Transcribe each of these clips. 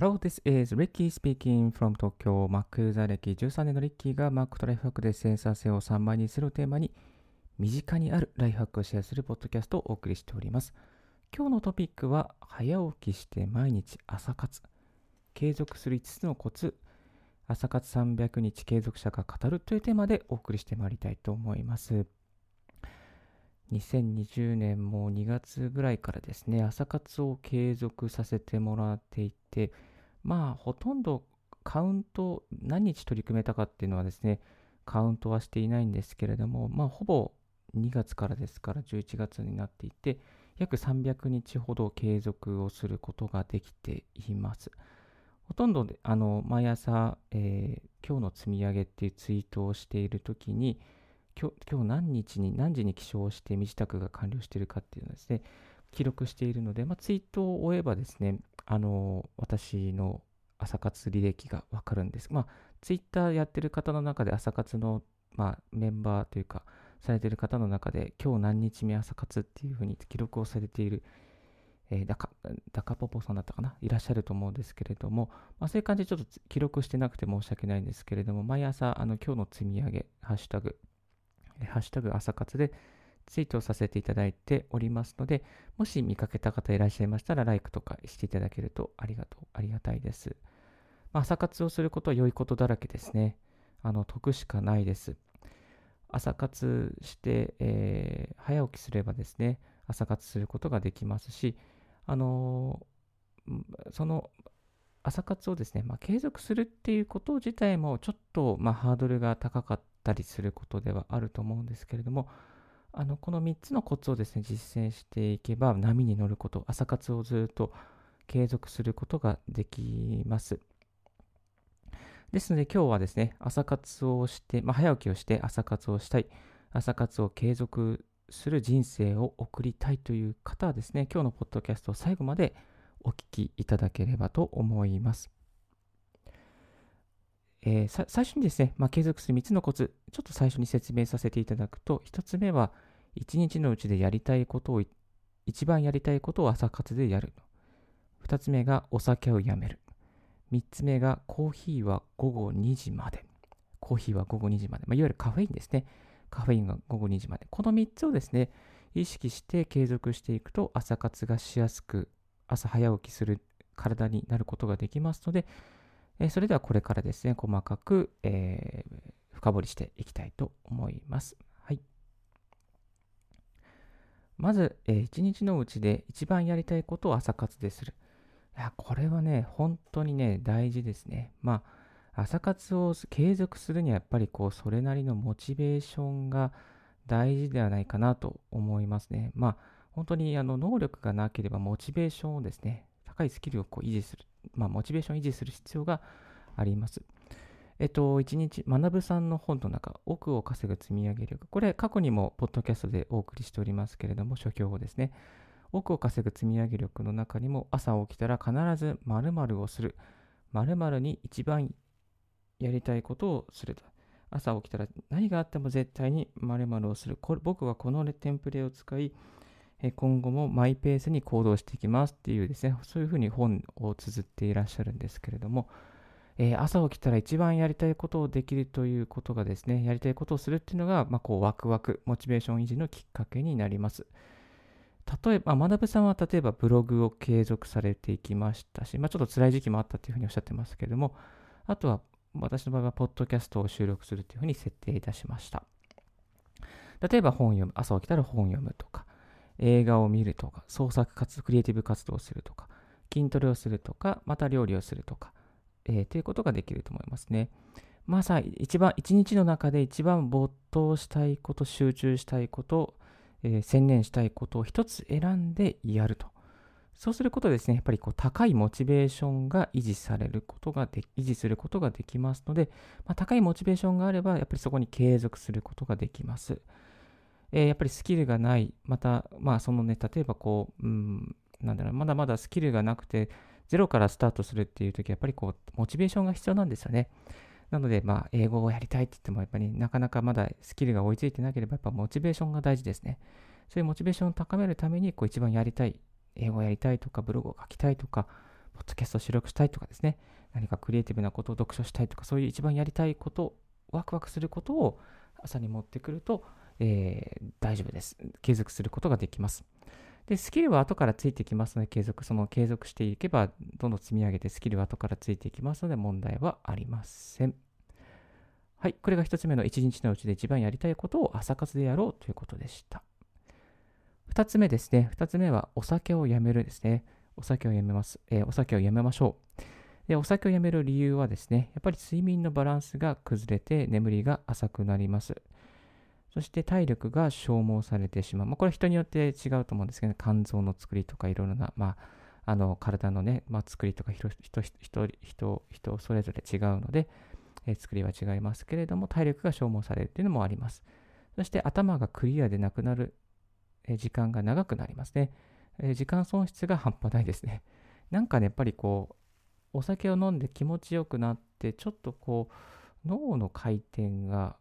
Hello, this is Ricky speaking from Tokyo. Mac 座歴13年のリッキーが Mac とライフハックでセンサー性を3倍にするテーマに身近にあるライフハックをシェアするポッドキャストをお送りしております。今日のトピックは早起きして毎日朝活。継続する5つのコツ。朝活300日継続者が語るというテーマでお送りしてまいりたいと思います。2020年も2月ぐらいからですね、朝活を継続させてもらっていて、まあ、ほとんどカウント、何日取り組めたかっていうのはですね、カウントはしていないんですけれども、まあ、ほぼ2月からですから11月になっていて、約300日ほど継続をすることができています。ほとんどで、あの、毎朝、えー、今日の積み上げっていうツイートをしているときに、今日何日に何時に起床して身支度が完了しているかっていうのをですね、記録しているので、まあ、ツイートを終えばですね、あの私の朝活履歴がわかるんです。まあ、ツイッターやってる方の中で朝活の、まあ、メンバーというか、されてる方の中で、今日何日目朝活っていうふうに記録をされている、えー、ダカダカポポさんだったかな？いらっしゃると思うんですけれども、まあ、そういう感じでちょっと記録してなくて申し訳ないんですけれども、毎朝、あの今日の積み上げ、ハッシュタグ、ハッシュタグ朝活でツイートをさせていただいておりますので、もし見かけた方いらっしゃいましたら、ライクとかしていただけるとありがとう、ありがたいです。まあ、朝活をすることは良いことだらけですね。あの、得しかないです。朝活して、えー、早起きすればですね、朝活することができますし、あのー、その朝活をですね、まあ、継続するっていうこと自体もちょっと、まあ、ハードルが高かったりすることではあると思うんですけれども、あのこの3つのコツをですね、実践していけば波に乗ること、朝活をずっと継続することができます。ですので今日はですね、朝活をして、まあ、早起きをして朝活をしたい、朝活を継続する人生を送りたいという方はですね、今日のポッドキャストを最後までお聞きいただければと思います。えー、最初にですね、まあ、継続する3つのコツ、ちょっと最初に説明させていただくと、1つ目は、1日のうちでやりたいことを、一番やりたいことを朝活でやる。2つ目が、お酒をやめる。3つ目が、コーヒーは午後2時まで。コーヒーは午後2時まで。まあ、いわゆるカフェインですね。カフェインが午後2時まで。この3つをですね、意識して継続していくと、朝活がしやすく、朝早起きする体になることができますので、えそれではこれからですね、細かく、えー、深掘りしていきたいと思います。はい。まず、えー、一日のうちで一番やりたいことを朝活でする。いや、これはね、本当にね、大事ですね。まあ、朝活を継続するにはやっぱりこう、それなりのモチベーションが大事ではないかなと思いますね。まあ、本当にあの能力がなければモチベーションをですね、高いスキルをこう維持するまあ、モチベーションを維持する必要があります。えっと、一日、学さんの本の中、奥を稼ぐ積み上げ力。これ、過去にも、ポッドキャストでお送りしておりますけれども、書評をですね。奥を稼ぐ積み上げ力の中にも、朝起きたら必ず〇〇をする。〇〇に一番やりたいことをすると。朝起きたら何があっても絶対に〇〇をする。これ僕はこのテンプレを使い、今後もマイペースに行動していきますっていうですね、そういうふうに本を綴っていらっしゃるんですけれども、え、朝起きたら一番やりたいことをできるということがですね、やりたいことをするっていうのが、まあ、こうワクワク、モチベーション維持のきっかけになります。例えば、まあ、学さんは例えばブログを継続されていきましたし、まあ、ちょっと辛い時期もあったというふうにおっしゃってますけれども、あとは私の場合は、ポッドキャストを収録するというふうに設定いたしました。例えば本読む、朝起きたら本読むとか、映画を見るとか、創作活動、クリエイティブ活動をするとか、筋トレをするとか、また料理をするとか、えー、ということができると思いますね。まあさ、一番、一日の中で一番没頭したいこと、集中したいこと、えー、専念したいことを一つ選んでやると。そうすることでですね、やっぱりこう高いモチベーションが維持されることがで、維持することができますので、まあ、高いモチベーションがあれば、やっぱりそこに継続することができます。えー、やっぱりスキルがない、また、まあそのね、例えばこう、うん、なんだろう、まだまだスキルがなくて、ゼロからスタートするっていう時は、やっぱりこう、モチベーションが必要なんですよね。なので、まあ、英語をやりたいって言っても、やっぱりなかなかまだスキルが追いついてなければ、やっぱモチベーションが大事ですね。そういうモチベーションを高めるために、こう、一番やりたい、英語をやりたいとか、ブログを書きたいとか、ポッドキャストを収録したいとかですね、何かクリエイティブなことを読書したいとか、そういう一番やりたいこと、ワクワクすることを朝に持ってくると、えー、大丈夫です。継続することができます。で、スキルは後からついてきますので、継続、その継続していけば、どんどん積み上げてスキルは後からついていきますので、問題はありません。はい、これが1つ目の1日のうちで一番やりたいことを朝活でやろうということでした。2つ目ですね。2つ目はお酒をやめるですね。お酒をやめます。えー、お酒をやめましょう。で、お酒をやめる理由はですね、やっぱり睡眠のバランスが崩れて眠りが浅くなります。そして体力が消耗されてしまう。まあ、これ人によって違うと思うんですけど、ね、肝臓の作りとかいろいろな、まあ、あの体のね、まあ、作りとか人人人人それぞれ違うので、えー、作りは違いますけれども、体力が消耗されるというのもあります。そして頭がクリアでなくなる、時間が長くなりますね、えー、時間損失が半端ないですね。なんかね、やっぱりこう、お酒を飲んで気持ちよくなって、ちょっとこう、脳の回転が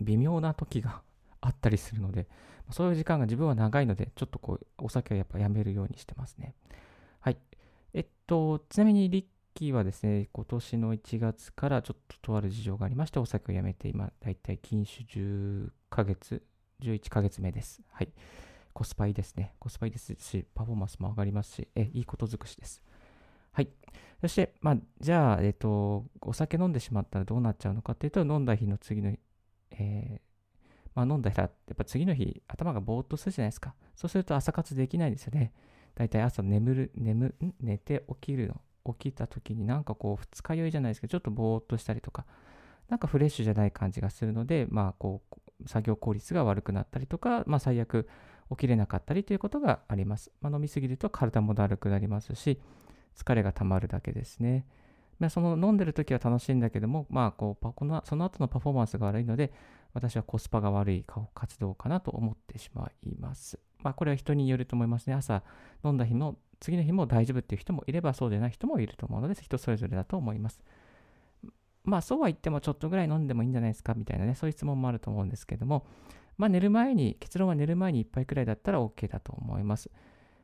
微妙な時があったりするので、そういう時間が自分は長いので、ちょっとこう、お酒はやっぱやめるようにしてますね。はい。えっと、ちなみにリッキーはですね、今年の1月からちょっととある事情がありまして、お酒をやめて、今、だいたい禁酒10ヶ月、11ヶ月目です。はい。コスパいいですね。コスパいいですし、パフォーマンスも上がりますし、えいいこと尽くしです。はい。そして、まあ、じゃあ、えっと、お酒飲んでしまったらどうなっちゃうのかっていうと、飲んだ日の次のえー、まあ、飲んだら、やっぱ次の日、頭がぼーっとするじゃないですか。そうすると朝活できないですよね。だいたい朝眠る、眠、寝て起きるの、起きた時になんかこう、二日酔いじゃないですけど、ちょっとぼーっとしたりとか、なんかフレッシュじゃない感じがするので、まあ、こう、作業効率が悪くなったりとか、まあ、最悪起きれなかったりということがあります。まあ、飲みすぎると体もだるくなりますし、疲れがたまるだけですね。まあ、その飲んでる時は楽しいんだけども、まあ、こうこのその後のパフォーマンスが悪いので、私はコスパが悪い活動かなと思ってしまいます。まあ、これは人によると思いますね。朝飲んだ日の次の日も大丈夫っていう人もいれば、そうでない人もいると思うので、人それぞれだと思います。まあ、そうは言ってもちょっとぐらい飲んでもいいんじゃないですかみたいなね、そういう質問もあると思うんですけども、まあ、寝る前に、結論は寝る前に1杯くらいだったら OK だと思います。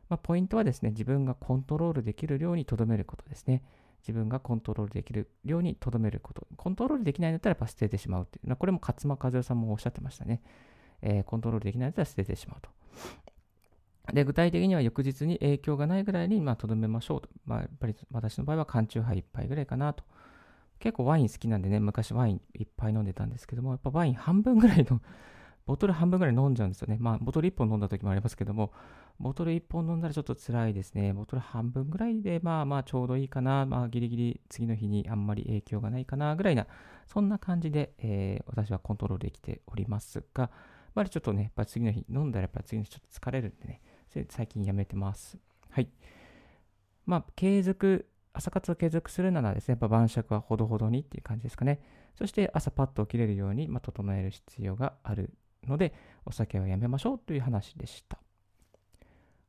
まあ、ポイントはですね、自分がコントロールできる量にとどめることですね。自分がコントロールできる量にとどめること。コントロールできないんだったらやっぱ捨ててしまうっていう。これも勝間和代さんもおっしゃってましたね。えー、コントロールできないんだったら捨ててしまうと。で、具体的には翌日に影響がないぐらいに、ま、とどめましょうと。まあ、やっぱり私の場合は缶チューハイ1杯ぐらいかなと。結構ワイン好きなんでね、昔ワインいっぱい飲んでたんですけども、やっぱワイン半分ぐらいのボトル半分ぐらい飲んじゃうんですよね。まあ、ボトル1本飲んだ時もありますけども、ボトル1本飲んだらちょっと辛いですね。ボトル半分ぐらいで、まあまあちょうどいいかな。まあギリギリ次の日にあんまり影響がないかな、ぐらいな、そんな感じで、えー、私はコントロールできておりますが、やっぱりちょっとね、やっぱ次の日飲んだらやっぱり次の日ちょっと疲れるんでね、最近やめてます。はい。まあ、継続、朝活を継続するならですね、やっぱ晩酌はほどほどにっていう感じですかね。そして朝パッと起きれるように、まあ、整える必要があるので、お酒はやめましょうという話でした。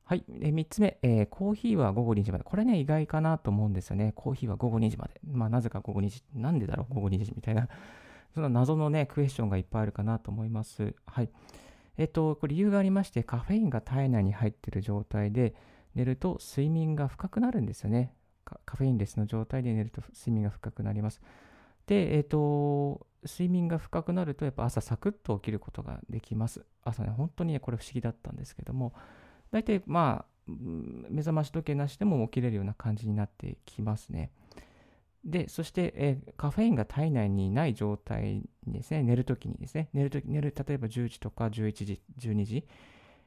はい。で、3つ目、えー、コーヒーは午後2時まで。これね、意外かなと思うんですよね。コーヒーは午後2時まで。まあ、なぜか午後2時。なんでだろう、午後2時みたいな。その謎のね、クエスチョンがいっぱいあるかなと思います。はい。えっ、と、これ理由がありまして、カフェインが体内に入っている状態で寝ると睡眠が深くなるんですよね。カフェインレスの状態で寝ると睡眠が深くなります。で、えっ、と、睡眠が深くなると、やっぱ朝サクッと起きることができます。朝ね、本当にね、これ不思議だったんですけども、大体まあ、目覚まし時計なしでも起きれるような感じになってきますね。で、そして、え、カフェインが体内にない状態にですね、寝るときにですね、寝ると、寝る、例えば10時とか11時、12時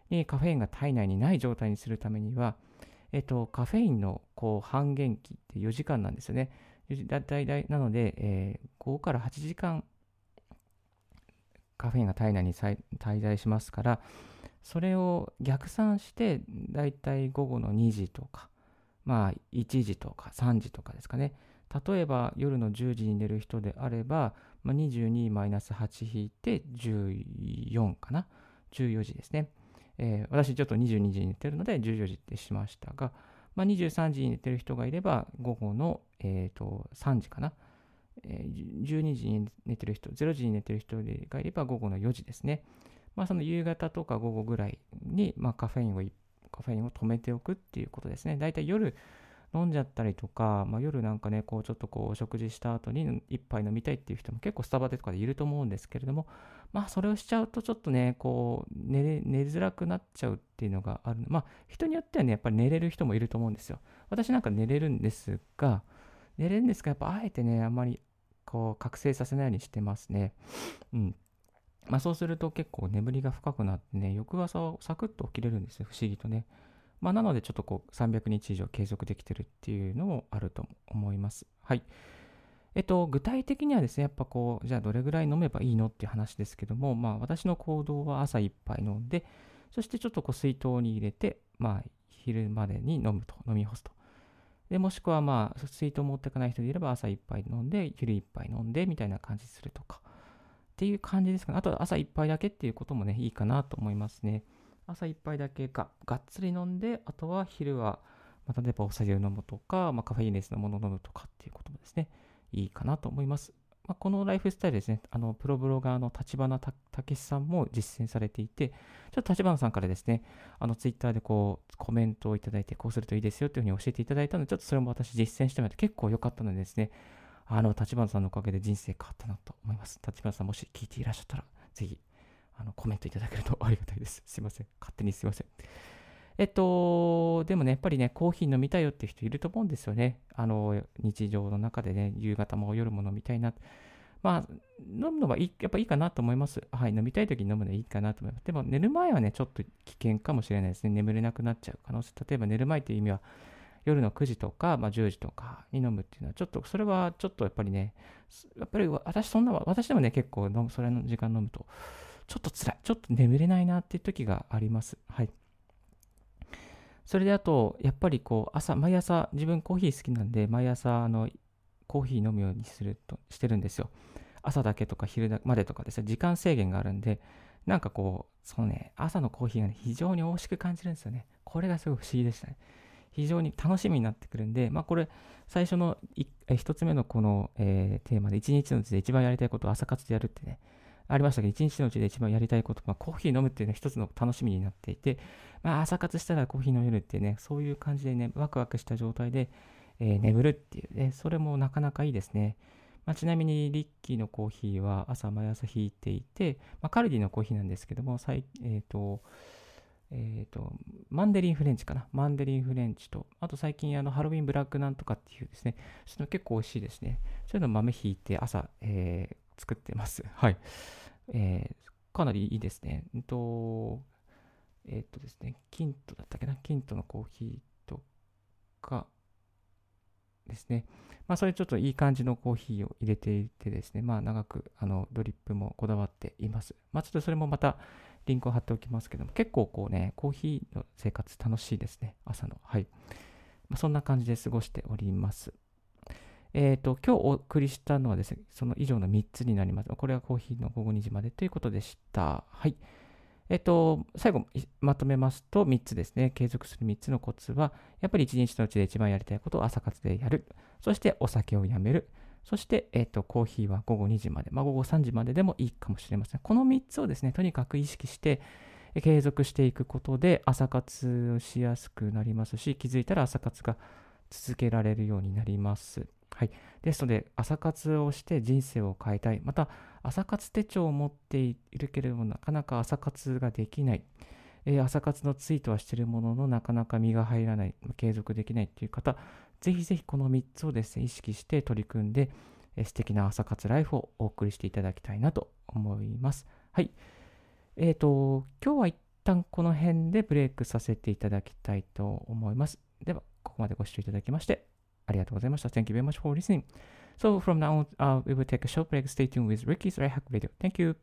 にカフェインが体内にない状態にするためには、えっ、ー、と、カフェインのこう半減期って4時間なんですよね。だだいなので、えー、5から8時間カフェインが体内に滞在しますから、それを逆算して、だいたい午後の2時とか、まあ1時とか3時とかですかね。例えば夜の10時に寝る人であれば、まあ、22-8引いて14かな。14時ですね。えー、私ちょっと22時に寝てるので14時ってしましたが、まあ、23時に寝てる人がいれば午後の、えー、と3時かな。えー、12時に寝てる人、0時に寝てる人がいれば午後の4時ですね。まあ、その夕方とか午後ぐらいに、まあ、カフェインを、カフェインを止めておくっていうことですね。だいたい夜飲んじゃったりとか、まあ、夜なんかね、こうちょっとこうお食事した後に一杯飲みたいっていう人も結構スタバでとかでいると思うんですけれども、まあそれをしちゃうとちょっとね、こう寝寝づらくなっちゃうっていうのがある。まあ人によってはね、やっぱり寝れる人もいると思うんですよ。私なんか寝れるんですが、寝れるんですが、やっぱあえてね、あんまりこう覚醒させないようにしてますね。うん。まあそうすると結構眠りが深くなってね、翌朝サクッと起きれるんですよ、不思議とね。まあ、なのでちょっとこう300日以上継続できてるっていうのもあると思います。はい。えっと、具体的にはですね、やっぱこう、じゃあどれぐらい飲めばいいのっていう話ですけども、まあ私の行動は朝1杯飲んで、そしてちょっとこう水筒に入れて、まあ昼までに飲むと、飲み干すと。で、もしくはまあ水筒持ってかない人でいれば朝1杯飲んで、昼1杯飲んでみたいな感じするとか。っていう感じですかね。あと朝1杯だけっていうこともね、いいかなと思いますね。朝1杯だけががっつり飲んで、あとは昼は、例えばお酒を飲むとか、まあ、カフェインレスのものを飲むとかっていうこともですね、いいかなと思います。まあ、このライフスタイルですね、あのプロブロガーの立花武さんも実践されていて、ちょっと立花さんからですね、あのツイッターでこうコメントをいただいて、こうするといいですよというふうに教えていただいたので、ちょっとそれも私実践してみて結構良かったのでですね、あの、立花さんのおかげで人生変わったなと思います。立花さんもし聞いていらっしゃったら、ぜひあのコメントいただけるとありがたいです。すいません。勝手にすいません。えっと、でもね、やっぱりね、コーヒー飲みたいよって人いると思うんですよね。あの、日常の中でね、夕方も夜も飲みたいな。まあ、飲むのはいい、やっぱいいかなと思います。はい、飲みたい時に飲むのはいいかなと思います。でも、寝る前はね、ちょっと危険かもしれないですね。眠れなくなっちゃう可能性。例えば、寝る前という意味は、夜の9時とか、まあ、10時とかに飲むっていうのは、ちょっと、それはちょっとやっぱりね、やっぱり私、そんな、私でもね、結構飲む、それの時間飲むと、ちょっと辛い、ちょっと眠れないなっていう時があります。はい。それであと、やっぱりこう、朝、毎朝、自分コーヒー好きなんで、毎朝、あの、コーヒー飲むようにすると、してるんですよ。朝だけとか昼までとかですね、時間制限があるんで、なんかこう、そのね、朝のコーヒーがね、非常に美味しく感じるんですよね。これがすごい不思議でしたね。非常に楽しみになってくるんで、まあこれ、最初の一つ目のこの、えー、テーマで、一日のうちで一番やりたいことを朝活でやるってね、ありましたけど、一日のうちで一番やりたいこと、まあ、コーヒー飲むっていうのは一つの楽しみになっていて、まあ、朝活したらコーヒー飲めるっていうね、そういう感じでね、ワクワクした状態で、えー、眠るっていうね、それもなかなかいいですね。まあ、ちなみにリッキーのコーヒーは朝毎朝引いていて、まあ、カルディのコーヒーなんですけども、えっ、ー、と、えっ、ー、と、マンデリンフレンチかな。マンデリンフレンチと、あと最近あのハロウィンブラックなんとかっていうですね、その結構美味しいですね。そういうの豆引いて朝、えー、作ってます。はい。えー、かなりいいですね。えっと、えっとですね、キントだったっけな、キントのコーヒーとかですね。まあ、それちょっといい感じのコーヒーを入れていてですね、まあ、長くあのドリップもこだわっています。まあ、ちょっとそれもまたリンクを貼っておきますけども、結構こうね、コーヒーの生活楽しいですね、朝の。はい。まあ、そんな感じで過ごしております。えっ、ー、と、今日お送りしたのはですね、その以上の3つになります。これはコーヒーの午後2時までということでした。はい。えっ、ー、と、最後まとめますと3つですね。継続する3つのコツは、やっぱり1日のうちで一番やりたいことを朝活でやる。そしてお酒をやめる。そして、えっ、と、コーヒーは午後2時まで。まあ、午後3時まででもいいかもしれません。この3つをですね、とにかく意識して、継続していくことで朝活をしやすくなりますし、気づいたら朝活が続けられるようになります。はい。ですので、朝活をして人生を変えたい。また、朝活手帳を持っているけれども、なかなか朝活ができない。えー、朝活のツイートはしているものの、なかなか身が入らない、継続できないという方、ぜひぜひこの3つをですね、意識して取り組んで、え、素敵な朝活ライフをお送りしていただきたいなと思います。はい。えっ、ー、と、今日は一旦この辺でブレイクさせていただきたいと思います。では、ここまでご視聴いただきましてありがとうございました。Thank you very much for listening. So from now on, uh, we will take a short break. Stay tuned with Ricky's Right Hack video. Thank you.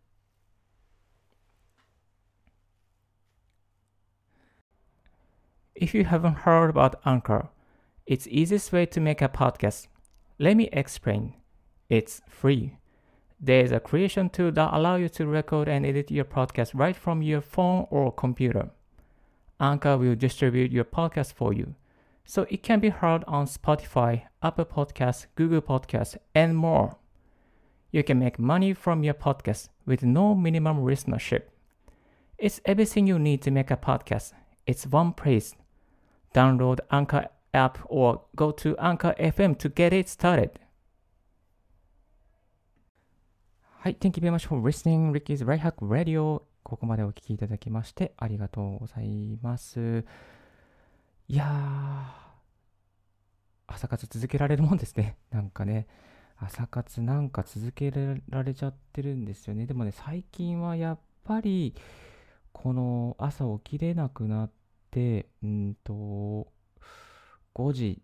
If you haven't heard about Anchor, it's easiest way to make a podcast. Let me explain. It's free. There's a creation tool that allows you to record and edit your podcast right from your phone or computer. Anchor will distribute your podcast for you so it can be heard on Spotify, Apple Podcasts, Google Podcasts, and more. You can make money from your podcast with no minimum listenership. It's everything you need to make a podcast. It's one place. Download Anchor app or go to Anchor FM to get it started. はい、Thank you very much for listening. Ricky's Right Hack Radio. ここまでお聞きいただきましてありがとうございます。いやー、朝活続けられるもんですね。なんかね、朝活なんか続けられちゃってるんですよね。でもね、最近はやっぱり、この朝起きれなくなって、うんと、5時、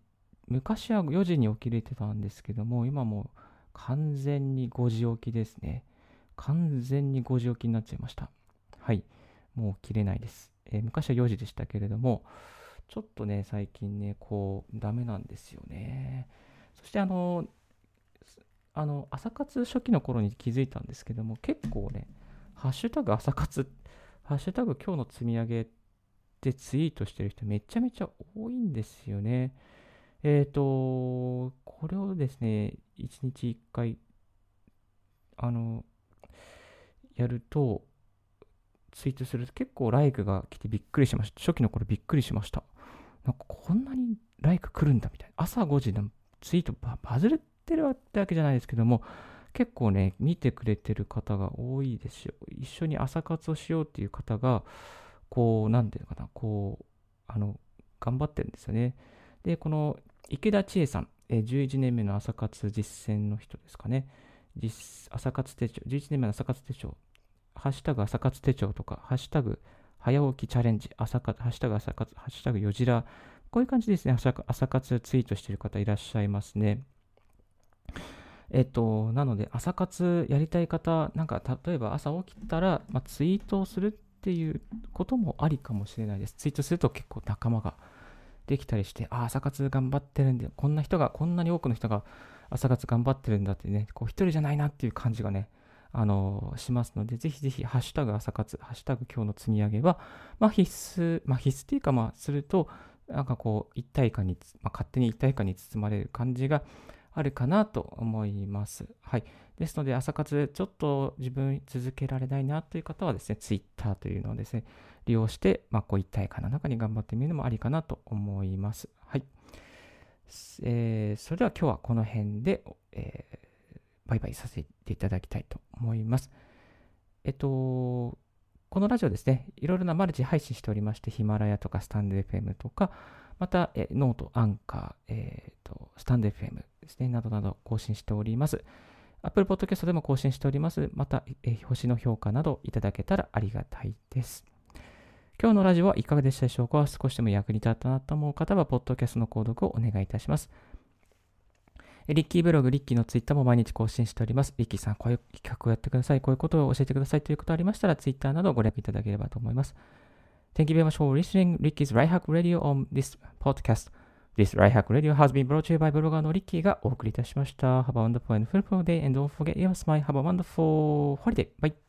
昔は4時に起きれてたんですけども、今も完全に5時起きですね。完全に5時起きになっちゃいました。はい。もう起きれないです。えー、昔は4時でしたけれども、ちょっとね、最近ね、こう、ダメなんですよね。そしてあの、あの、朝活初期の頃に気づいたんですけども、結構ね、ハッシュタグ朝活、ハッシュタグ今日の積み上げっでツイートしてる人めちゃめちゃ多いんですよね。えっ、ー、と、これをですね、1日1回、あの、やると、ツイートすると結構ライクが来てびっくりしました。初期の頃びっくりしました。なんかこんなにライク来るんだみたいな。朝5時のツイートババズってるわけじゃないですけども、結構ね、見てくれてる方が多いですよ。一緒に朝活をしようっていう方が、こう、なんていうのかな、こう、あの、頑張ってるんですよね。で、この池田千恵さん、え11年目の朝活実践の人ですかね。実朝活手帳、11年目の朝活手帳、ハッシュタグ朝活手帳とか、ハッシュタグ早起きチャレンジ、朝活、ハッシュタグ朝活、ハッシュタグよじら、こういう感じですね、朝朝活ツイートしてる方いらっしゃいますね。えっと、なので、朝活やりたい方、なんか例えば朝起きたら、まあ、ツイートをするっていうこともありかもしれないです。ツイートすると結構仲間ができたりして、ああ、朝活頑張ってるんで、こんな人が、こんなに多くの人が朝活頑張ってるんだってね、こう一人じゃないなっていう感じがね、あのしますので、ぜひぜひ、ハッシュタグ朝活、ハッシュタグ今日の積み上げは、まあ、必須、まあ、必須っていうか、まあ、すると、なんかこう、一体感に、まあ、勝手に一体感に包まれる感じがあるかなと思います。はい。ですので、朝活ちょっと自分続けられないなという方はですね、Twitter というのをですね、利用して、まあ、こう一体感の中に頑張ってみるのもありかなと思います。はい。えー、それでは今日はこの辺で、えー、バイバイさせていただきたいと思います。えっと、このラジオですね、いろいろなマルチ配信しておりまして、ヒマラヤとかスタンド FM とか、また、えノート、アンカー、えーと、スタンド FM ですね、などなど更新しております。Apple Podcast でも更新しております。また、え星の評価などいただけたらありがたいです。今日のラジオはいかがでしたでしょうか？少しでも役に立ったなと思う方は、ポッドキャストの購読をお願いいたします。リッキーブログ、リッキーのツイッターも毎日更新しております。リッキーさん、こういう企画をやってください。こういうことを教えてくださいということありましたら、ツイッターなどご連絡いただければと思います。Thank you very much for listening. Ricky's Right Hack Radio on this podcast. This Right Hack Radio has been brought to you by ブロガーのリッキーがお送りいたしました。Have a wonderful and fruitful day and don't forget your smile. Have a wonderful holiday. Bye.